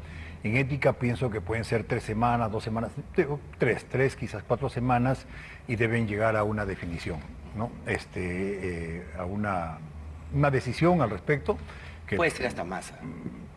En ética pienso que pueden ser tres semanas, dos semanas, tres, tres, quizás cuatro semanas y deben llegar a una definición. ¿No? este, eh, a una, una, decisión al respecto. Que, puede ser hasta más.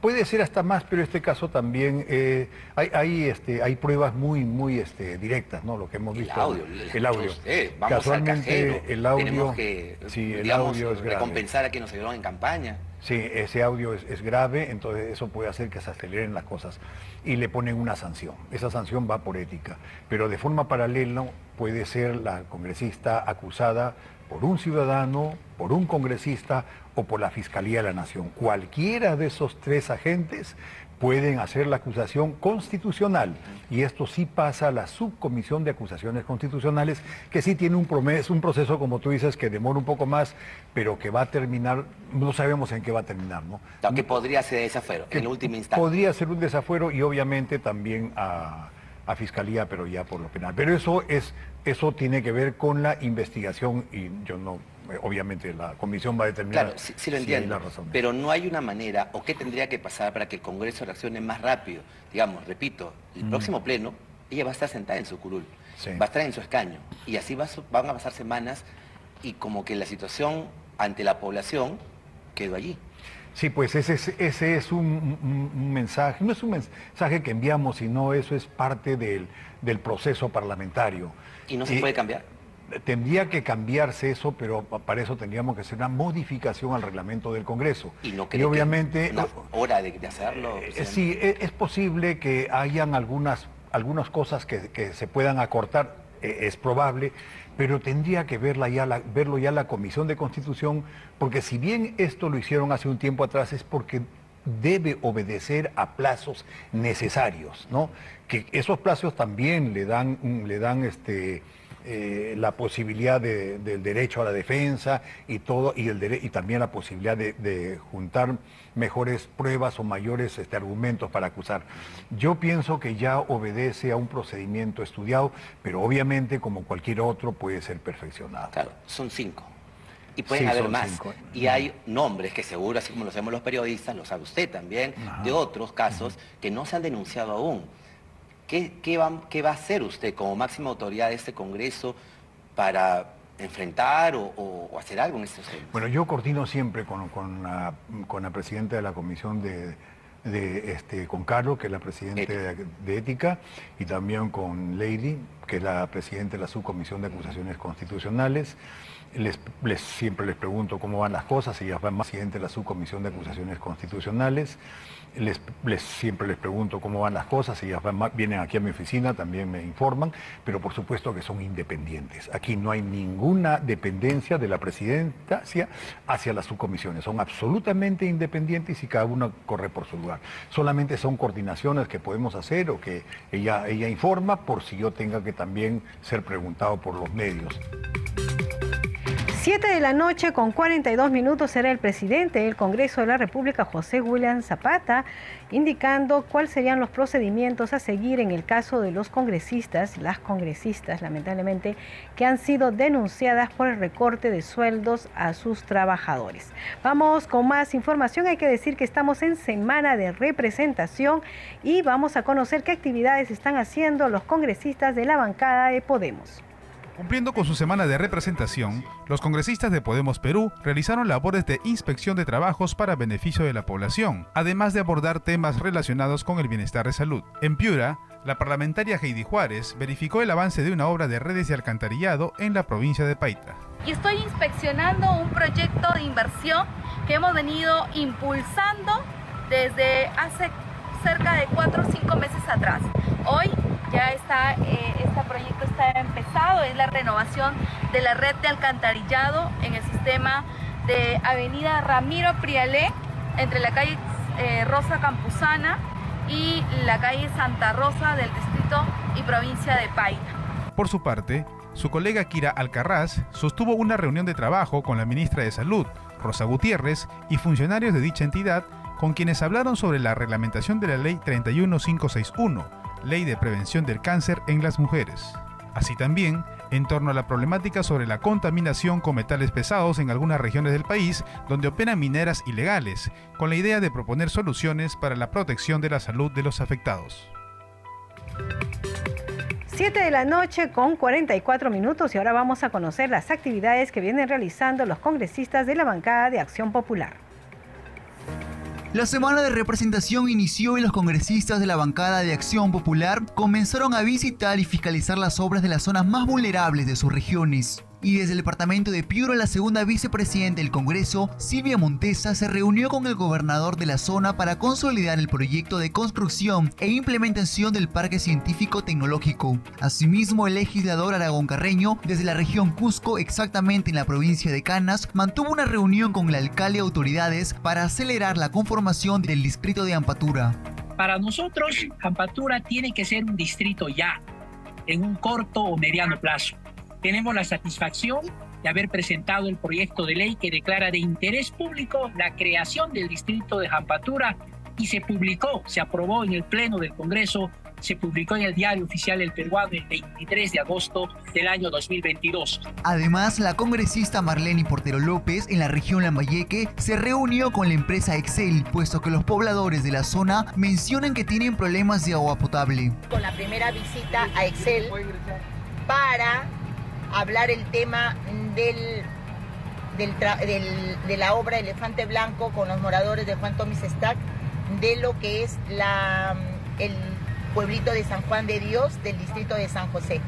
Puede ser hasta más, pero en este caso también eh, hay, hay, este, hay pruebas muy, muy este, directas, ¿no? Lo que hemos visto. El audio. El audio. vamos Casualmente, el audio. Tenemos que, sí, el audio es grave. recompensar a quienes nos ayudaron en campaña. Sí, ese audio es, es, grave, entonces eso puede hacer que se aceleren las cosas. Y le ponen una sanción. Esa sanción va por ética. Pero de forma paralela puede ser la congresista acusada por un ciudadano, por un congresista o por la Fiscalía de la Nación. Cualquiera de esos tres agentes pueden hacer la acusación constitucional. Y esto sí pasa a la subcomisión de acusaciones constitucionales que sí tiene un, un proceso como tú dices que demora un poco más pero que va a terminar no sabemos en qué va a terminar no que podría ser desafuero en última instancia. podría ser un desafuero y obviamente también a, a fiscalía pero ya por lo penal. Pero eso es eso tiene que ver con la investigación y yo no eh, obviamente la comisión va a determinar. Claro, sí, lo entiendo. pero no hay una manera, o qué tendría que pasar para que el Congreso reaccione más rápido. Digamos, repito, el mm. próximo pleno, ella va a estar sentada en su curul, va a estar en su escaño, y así van a pasar semanas y como que la situación ante la población quedó allí. Sí, pues ese es, ese es un, mensaje, no es un mensaje que enviamos, sino eso es parte del, del proceso parlamentario. ¿Y no se puede cambiar? tendría que cambiarse eso, pero para eso tendríamos que hacer una modificación al reglamento del Congreso. Y, no y obviamente... hora de, hacerlo. Eh, sí, e, es, posible que hayan algunas, algunas cosas que, se puedan acortar, e, es probable, pero tendría que verla ya verlo ya la Comisión de Constitución, porque si bien esto lo hicieron hace un tiempo atrás, es porque debe obedecer a plazos necesarios, ¿no? Que esos plazos también le dan, le dan este, eh, la posibilidad del derecho a la defensa y todo y, el y también la posibilidad de, juntar mejores pruebas o mayores este, argumentos para acusar. Yo pienso que ya obedece a un procedimiento estudiado, pero obviamente como cualquier otro puede ser perfeccionado. Claro, son cinco. Y pueden haber más. Y hay nombres que seguro, así como lo sabemos los periodistas, lo sabe usted también, de otros casos que no se han denunciado aún. ¿Qué, va, a hacer usted como máxima autoridad de este Congreso para enfrentar o, hacer algo en estos temas? Bueno, yo coordino siempre con, la, presidenta de la Comisión de, este, con Carlos, que es la presidenta de, ética, y también con Lady, que es la presidenta de la Subcomisión de Acusaciones Constitucionales. Les, siempre les pregunto cómo van las cosas, ella va más de la Subcomisión de Acusaciones Constitucionales les, siempre les pregunto cómo van las cosas, ellas vienen aquí a mi oficina, también me informan, pero por supuesto que son independientes. Aquí no hay ninguna dependencia de la presidencia hacia las subcomisiones, son absolutamente independientes y cada uno corre por su lugar. Solamente son coordinaciones que podemos hacer o que ella, ella informa por si yo tenga que también ser preguntado por los medios. 7 de la noche con 42 minutos será el presidente del Congreso de la República, José William Zapata, indicando cuáles serían los procedimientos a seguir en el caso de los congresistas, las congresistas lamentablemente, que han sido denunciadas por el recorte de sueldos a sus trabajadores. Vamos con más información. Hay que decir que estamos en semana de representación y vamos a conocer qué actividades están haciendo los congresistas de la bancada de Podemos. Cumpliendo con su semana de representación, los congresistas de Podemos Perú realizaron labores de inspección de trabajos para beneficio de la población, además de abordar temas relacionados con el bienestar de salud. En Piura, la parlamentaria Heidi Juárez verificó el avance de una obra de redes de alcantarillado en la provincia de Paita. Y estoy inspeccionando un proyecto de inversión que hemos venido impulsando desde hace cerca de cuatro o cinco meses atrás. Hoy ya está, eh, este proyecto está empezado, es la renovación de la red de alcantarillado en el sistema de Avenida Ramiro Prialé, entre la calle eh, Rosa Campuzana y la calle Santa Rosa del distrito y provincia de Paita. Por su parte, su colega Kira Alcarraz sostuvo una reunión de trabajo con la ministra de Salud, Rosa Gutiérrez, y funcionarios de dicha entidad con quienes hablaron sobre la reglamentación de la Ley 31561 Ley de Prevención del Cáncer en las Mujeres. Así también, en torno a la problemática sobre la contaminación con metales pesados en algunas regiones del país donde operan mineras ilegales, con la idea de proponer soluciones para la protección de la salud de los afectados. 7 de la noche con 44 minutos y ahora vamos a conocer las actividades que vienen realizando los congresistas de la bancada de Acción Popular. La semana de representación inició y los congresistas de la bancada de Acción Popular comenzaron a visitar y fiscalizar las obras de las zonas más vulnerables de sus regiones. Y desde el departamento de Piura, la segunda vicepresidenta del Congreso, Silvia Montesa, se reunió con el gobernador de la zona para consolidar el proyecto de construcción e implementación del Parque Científico Tecnológico. Asimismo, el legislador Aragón Carreño, desde la región Cusco, exactamente en la provincia de Canas, mantuvo una reunión con el alcalde y autoridades para acelerar la conformación del distrito de Ampatura. Para nosotros, Ampatura tiene que ser un distrito ya, en un corto o mediano plazo. Tenemos la satisfacción de haber presentado el proyecto de ley que declara de interés público la creación del distrito de Ampatura y se publicó, se aprobó en el Pleno del Congreso se publicó en el Diario Oficial del Peruano el 23 de agosto del año 2022. Además, la congresista Marlene Portero López en la región Lambayeque se reunió con la empresa Excel, puesto que los pobladores de la zona mencionan que tienen problemas de agua potable. Con la primera visita a Excel para hablar el tema del de la obra Elefante Blanco con los moradores de Juan Tomis Stack, de lo que es la, el pueblito de San Juan de Dios del distrito de San José.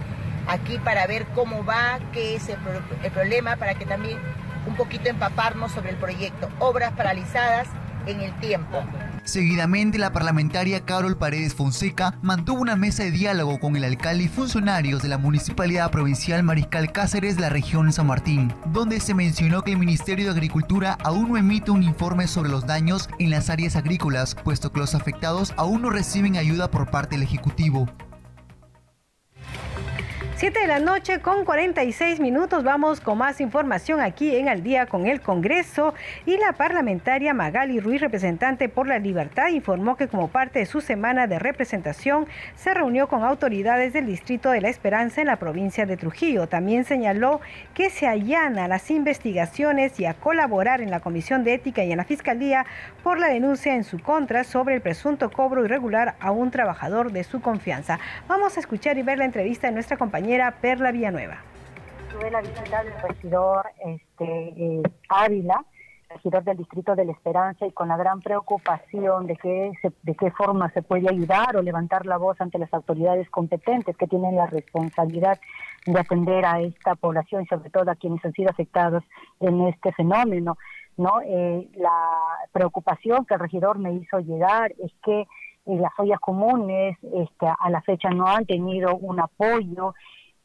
Aquí para ver cómo va, qué es el problema, para que también un poquito empaparnos sobre el proyecto. Obras paralizadas en el tiempo. Seguidamente, la parlamentaria Carol Paredes Fonseca mantuvo una mesa de diálogo con el alcalde y funcionarios de la Municipalidad Provincial Mariscal Cáceres de la región San Martín, donde se mencionó que el Ministerio de Agricultura aún no emite un informe sobre los daños en las áreas agrícolas, puesto que los afectados aún no reciben ayuda por parte del Ejecutivo. 7 de la noche con 46 minutos. Vamos con más información aquí en Al día con el Congreso. Y la parlamentaria Magali Ruiz, representante por la libertad, informó que como parte de su semana de representación se reunió con autoridades del Distrito de la Esperanza en la provincia de Trujillo. También señaló que se allana las investigaciones y a colaborar en la Comisión de Ética y en la Fiscalía por la denuncia en su contra sobre el presunto cobro irregular a un trabajador de su confianza. Vamos a escuchar y ver la entrevista de nuestra compañera Perla Villanueva. Tuve la visita del regidor este, eh, Ávila, regidor del Distrito de la Esperanza, y con la gran preocupación de, que de qué forma se puede ayudar o levantar la voz ante las autoridades competentes que tienen la responsabilidad de atender a esta población y sobre todo a quienes han sido afectados en este fenómeno. ¿no? Eh, la preocupación que el regidor me hizo llegar es que eh, las ollas comunes este, a la fecha no han tenido un apoyo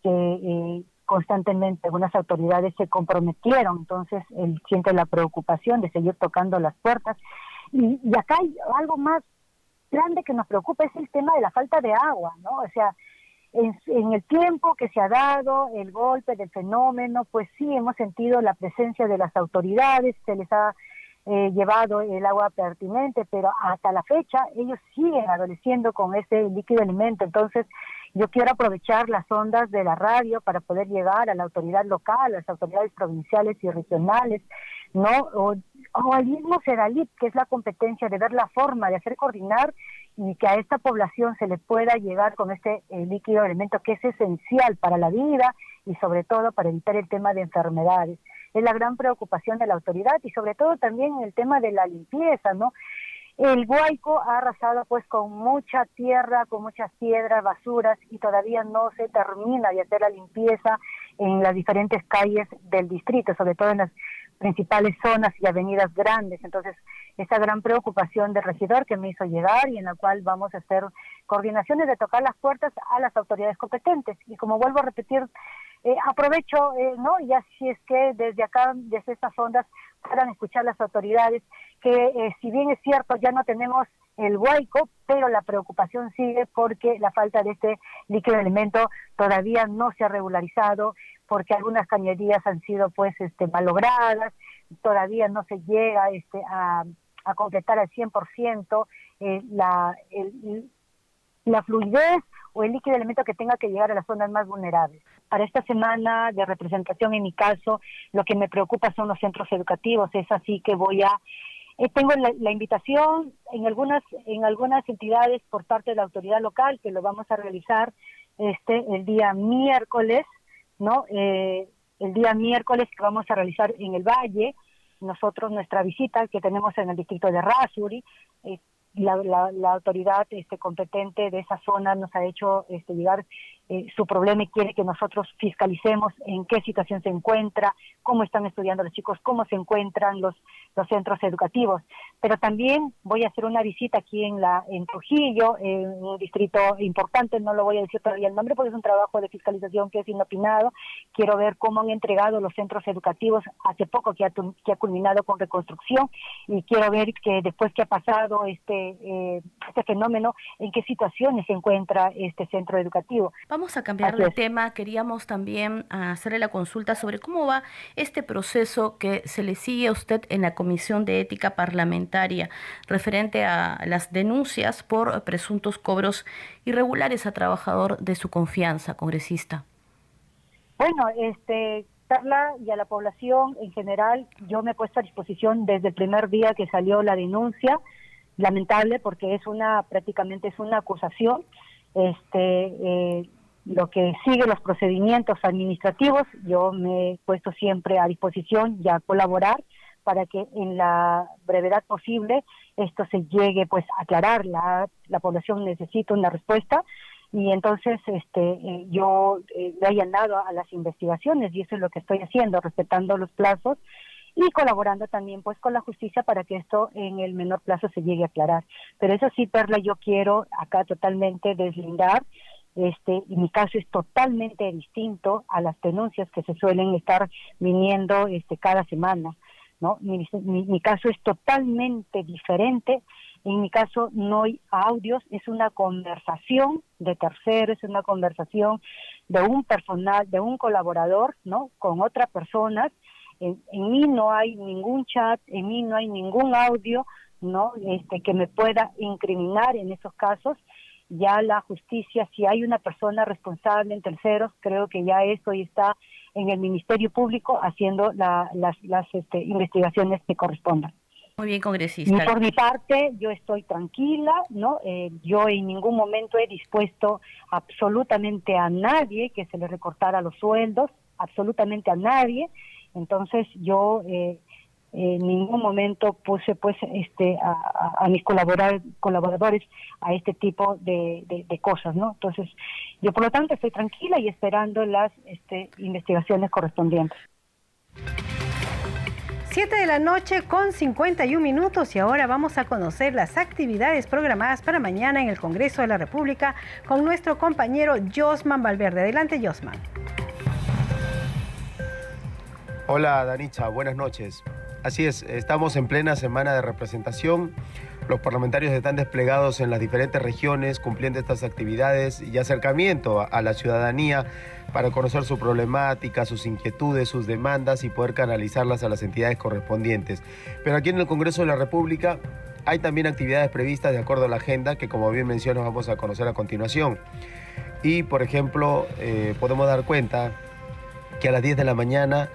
que eh, constantemente algunas autoridades se comprometieron, entonces él siente la preocupación de seguir tocando las puertas. Y, acá hay algo más grande que nos preocupa, es el tema de la falta de agua, ¿no? O sea, en, el tiempo que se ha dado el golpe del fenómeno, pues sí hemos sentido la presencia de las autoridades, se les ha eh, llevado el agua pertinente, pero hasta la fecha ellos siguen adoleciendo con este líquido alimento. Entonces, yo quiero aprovechar las ondas de la radio para poder llegar a la autoridad local, a las autoridades provinciales y regionales, ¿no? O, al mismo CEDALIP, que es la competencia de ver la forma de hacer coordinar y que a esta población se le pueda llegar con este eh, líquido elemento que es esencial para la vida y sobre todo para evitar el tema de enfermedades. Es la gran preocupación de la autoridad y sobre todo también el tema de la limpieza, ¿no? El Guayco ha arrasado pues con mucha tierra, con muchas piedras, basuras y todavía no se termina de hacer la limpieza en las diferentes calles del distrito, sobre todo en las principales zonas y avenidas grandes. Entonces, esa gran preocupación del regidor que me hizo llegar y en la cual vamos a hacer coordinaciones de tocar las puertas a las autoridades competentes. Y como vuelvo a repetir, eh, aprovecho, eh, ¿no? Y así es que desde acá, desde estas ondas, puedan escuchar las autoridades que eh, si bien es cierto ya no tenemos el huaico, pero la preocupación sigue porque la falta de este líquido elemento todavía no se ha regularizado, porque algunas cañerías han sido pues este malogradas, todavía no se llega este a, a completar al 100% eh, la, la fluidez o el líquido elemento que tenga que llegar a las zonas más vulnerables. Para esta semana de representación, en mi caso, lo que me preocupa son los centros educativos. Es así que voy a eh, tengo la, invitación en algunas en algunas entidades por parte de la autoridad local que lo vamos a realizar este el día miércoles, ¿no? Eh, el día miércoles que vamos a realizar en el Valle, nosotros nuestra visita que tenemos en el distrito de Rasuri, eh, la, la, autoridad este, competente de esa zona nos ha hecho este, llegar eh, su problema y quiere que nosotros fiscalicemos en qué situación se encuentra, cómo están estudiando los chicos, cómo se encuentran los, los centros educativos. Pero también voy a hacer una visita aquí en, la, en Trujillo, en un distrito importante, no lo voy a decir todavía el nombre porque es un trabajo de fiscalización que es inopinado. Quiero ver cómo han entregado los centros educativos hace poco que ha, que ha culminado con reconstrucción y quiero ver que después que ha pasado este, eh, este fenómeno, en qué situaciones se encuentra este centro educativo. Vamos a cambiar de tema. Queríamos también hacerle la consulta sobre cómo va este proceso que se le sigue a usted en la Comisión de Ética Parlamentaria referente a las denuncias por presuntos cobros irregulares a trabajador de su confianza, congresista. Bueno, este, Carla, y a la población en general, yo me he puesto a disposición desde el primer día que salió la denuncia, lamentable porque es una, prácticamente es una acusación, este, eh, lo que sigue los procedimientos administrativos, yo me he puesto siempre a disposición y a colaborar para que en la brevedad posible esto se llegue pues a aclarar, la, la población necesita una respuesta y entonces este eh, yo eh, le he a las investigaciones y eso es lo que estoy haciendo, respetando los plazos y colaborando también pues con la justicia para que esto en el menor plazo se llegue a aclarar. Pero eso sí, Perla, yo quiero acá totalmente deslindar este, y mi caso es totalmente distinto a las denuncias que se suelen estar viniendo este, cada semana. ¿no? Mi, caso es totalmente diferente. En mi caso no hay audios, es una conversación de terceros, es una conversación de un personal, de un colaborador, ¿no? Con otras personas. En, en, mí no hay ningún chat, en mí no hay ningún audio, ¿no? Este, que me pueda incriminar en esos casos ya la justicia, si hay una persona responsable en terceros, creo que ya eso está en el Ministerio Público haciendo las, las este, investigaciones que correspondan. Muy bien, congresista. Y por mi parte, yo estoy tranquila, ¿no? Eh, yo en ningún momento he dispuesto absolutamente a nadie que se le recortara los sueldos, absolutamente a nadie. Entonces, yo eh, en ningún momento puse pues este a, mis colaboradores a este tipo de, cosas no entonces yo por lo tanto estoy tranquila y esperando las este, investigaciones correspondientes Siete de la noche con 51 minutos y ahora vamos a conocer las actividades programadas para mañana en el Congreso de la República con nuestro compañero Josman Valverde. Adelante, Josman. Hola, Danicha, buenas noches. Así es, estamos en plena semana de representación. Los parlamentarios están desplegados en las diferentes regiones cumpliendo estas actividades y acercamiento a la ciudadanía para conocer su problemática, sus inquietudes, sus demandas y poder canalizarlas a las entidades correspondientes. Pero aquí en el Congreso de la República hay también actividades previstas de acuerdo a la agenda que como bien menciono vamos a conocer a continuación. Y por ejemplo, eh, podemos dar cuenta que a las 10 de la mañana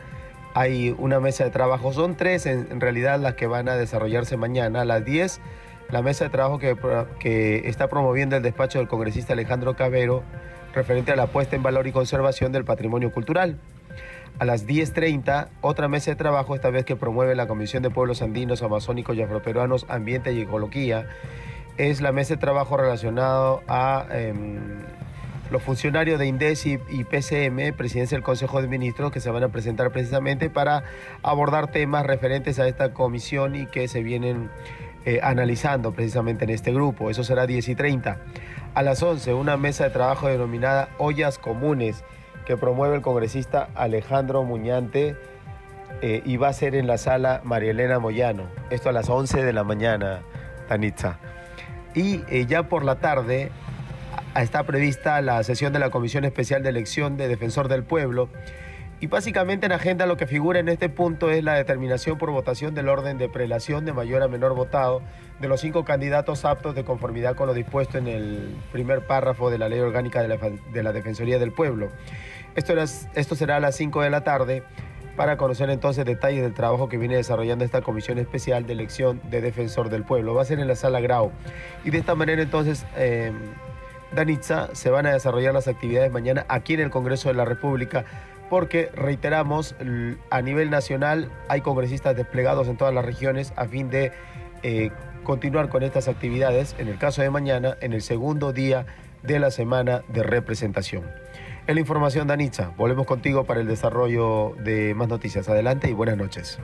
hay una mesa de trabajo. Son tres en, realidad las que van a desarrollarse mañana. A las 10, la mesa de trabajo que, está promoviendo el despacho del congresista Alejandro Cabero referente a la puesta en valor y conservación del patrimonio cultural. A las 10.30, otra mesa de trabajo, esta vez que promueve la Comisión de Pueblos Andinos, Amazónicos y Afroperuanos, Ambiente y Ecología, es la mesa de trabajo relacionado a em, los funcionarios de INDESI y PCM, presidencia del Consejo de Ministros, que se van a presentar precisamente para abordar temas referentes a esta comisión y que se vienen eh, analizando precisamente en este grupo. Eso será 10 y 30. A las 11, una mesa de trabajo denominada Ollas Comunes, que promueve el congresista Alejandro Muñante eh, y va a ser en la sala María Elena Moyano. Esto a las 11 de la mañana, Tanitza. Y eh, ya por la tarde está prevista la sesión de la Comisión Especial de Elección de Defensor del Pueblo. Y básicamente en agenda lo que figura en este punto es la determinación por votación del orden de prelación de mayor a menor votado de los cinco candidatos aptos de conformidad con lo dispuesto en el primer párrafo de la Ley Orgánica de la, Defensoría del Pueblo. Esto, esto será a las 5 de la tarde para conocer entonces detalles del trabajo que viene desarrollando esta Comisión Especial de Elección de Defensor del Pueblo. Va a ser en la Sala Grau. Y de esta manera entonces... Eh, Danitza, se van a desarrollar las actividades mañana aquí en el Congreso de la República porque, reiteramos, a nivel nacional hay congresistas desplegados en todas las regiones a fin de eh, continuar con estas actividades, en el caso de mañana, en el segundo día de la semana de representación. En la información, Danitza, volvemos contigo para el desarrollo de más noticias. Adelante y buenas noches.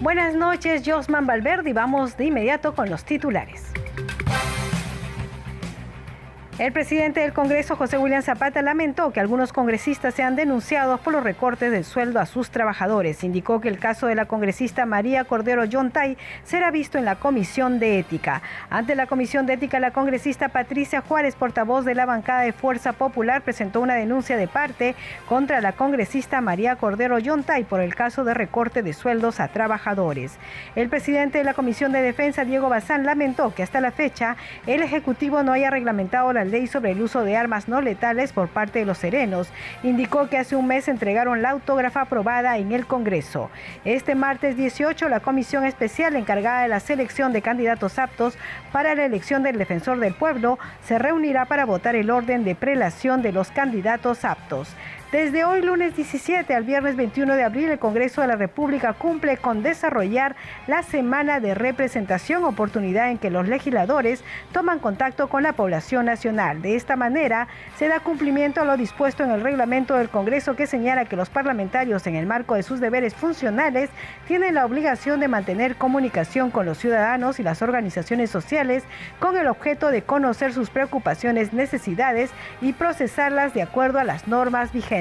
Buenas noches, Josman Valverde, y vamos de inmediato con los titulares. El presidente del Congreso, José William Zapata, lamentó que algunos congresistas sean denunciados por los recortes del sueldo a sus trabajadores. Indicó que el caso de la congresista María Cordero Yontay será visto en la Comisión de Ética. Ante la Comisión de Ética, la congresista Patricia Juárez, portavoz de la bancada de Fuerza Popular, presentó una denuncia de parte contra la congresista María Cordero Yontay por el caso de recorte de sueldos a trabajadores. El presidente de la Comisión de Defensa, Diego Bazán, lamentó que hasta la fecha el Ejecutivo no haya reglamentado la ley sobre el uso de armas no letales por parte de los serenos. Indicó que hace un mes entregaron la autógrafa aprobada en el Congreso. Este martes 18, la comisión especial encargada de la selección de candidatos aptos para la elección del defensor del pueblo se reunirá para votar el orden de prelación de los candidatos aptos. Desde hoy lunes 17 al viernes 21 de abril, el Congreso de la República cumple con desarrollar la semana de representación, oportunidad en que los legisladores toman contacto con la población nacional. De esta manera, se da cumplimiento a lo dispuesto en el reglamento del Congreso que señala que los parlamentarios, en el marco de sus deberes funcionales, tienen la obligación de mantener comunicación con los ciudadanos y las organizaciones sociales con el objeto de conocer sus preocupaciones, necesidades y procesarlas de acuerdo a las normas vigentes.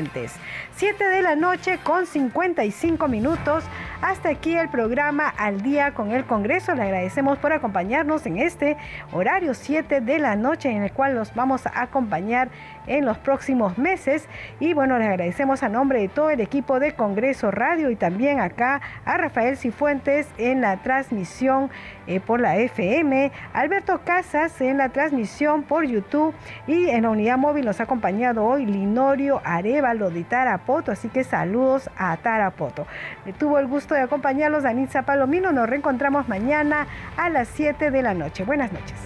7 de la noche con 55 minutos. Hasta aquí el programa Al día con el Congreso. Le agradecemos por acompañarnos en este horario 7 de la noche en el cual los vamos a acompañar en los próximos meses. Y bueno, les agradecemos a nombre de todo el equipo de Congreso Radio y también acá a Rafael Cifuentes en la transmisión eh, por la FM, Alberto Casas en la transmisión por YouTube y en la unidad móvil nos ha acompañado hoy Linorio Arevalo de Tarapoto, así que saludos a Tarapoto. Tuvo el gusto gusto de acompañarlos, Danitza Palomino. Nos reencontramos mañana a las 7 de la noche. Buenas noches.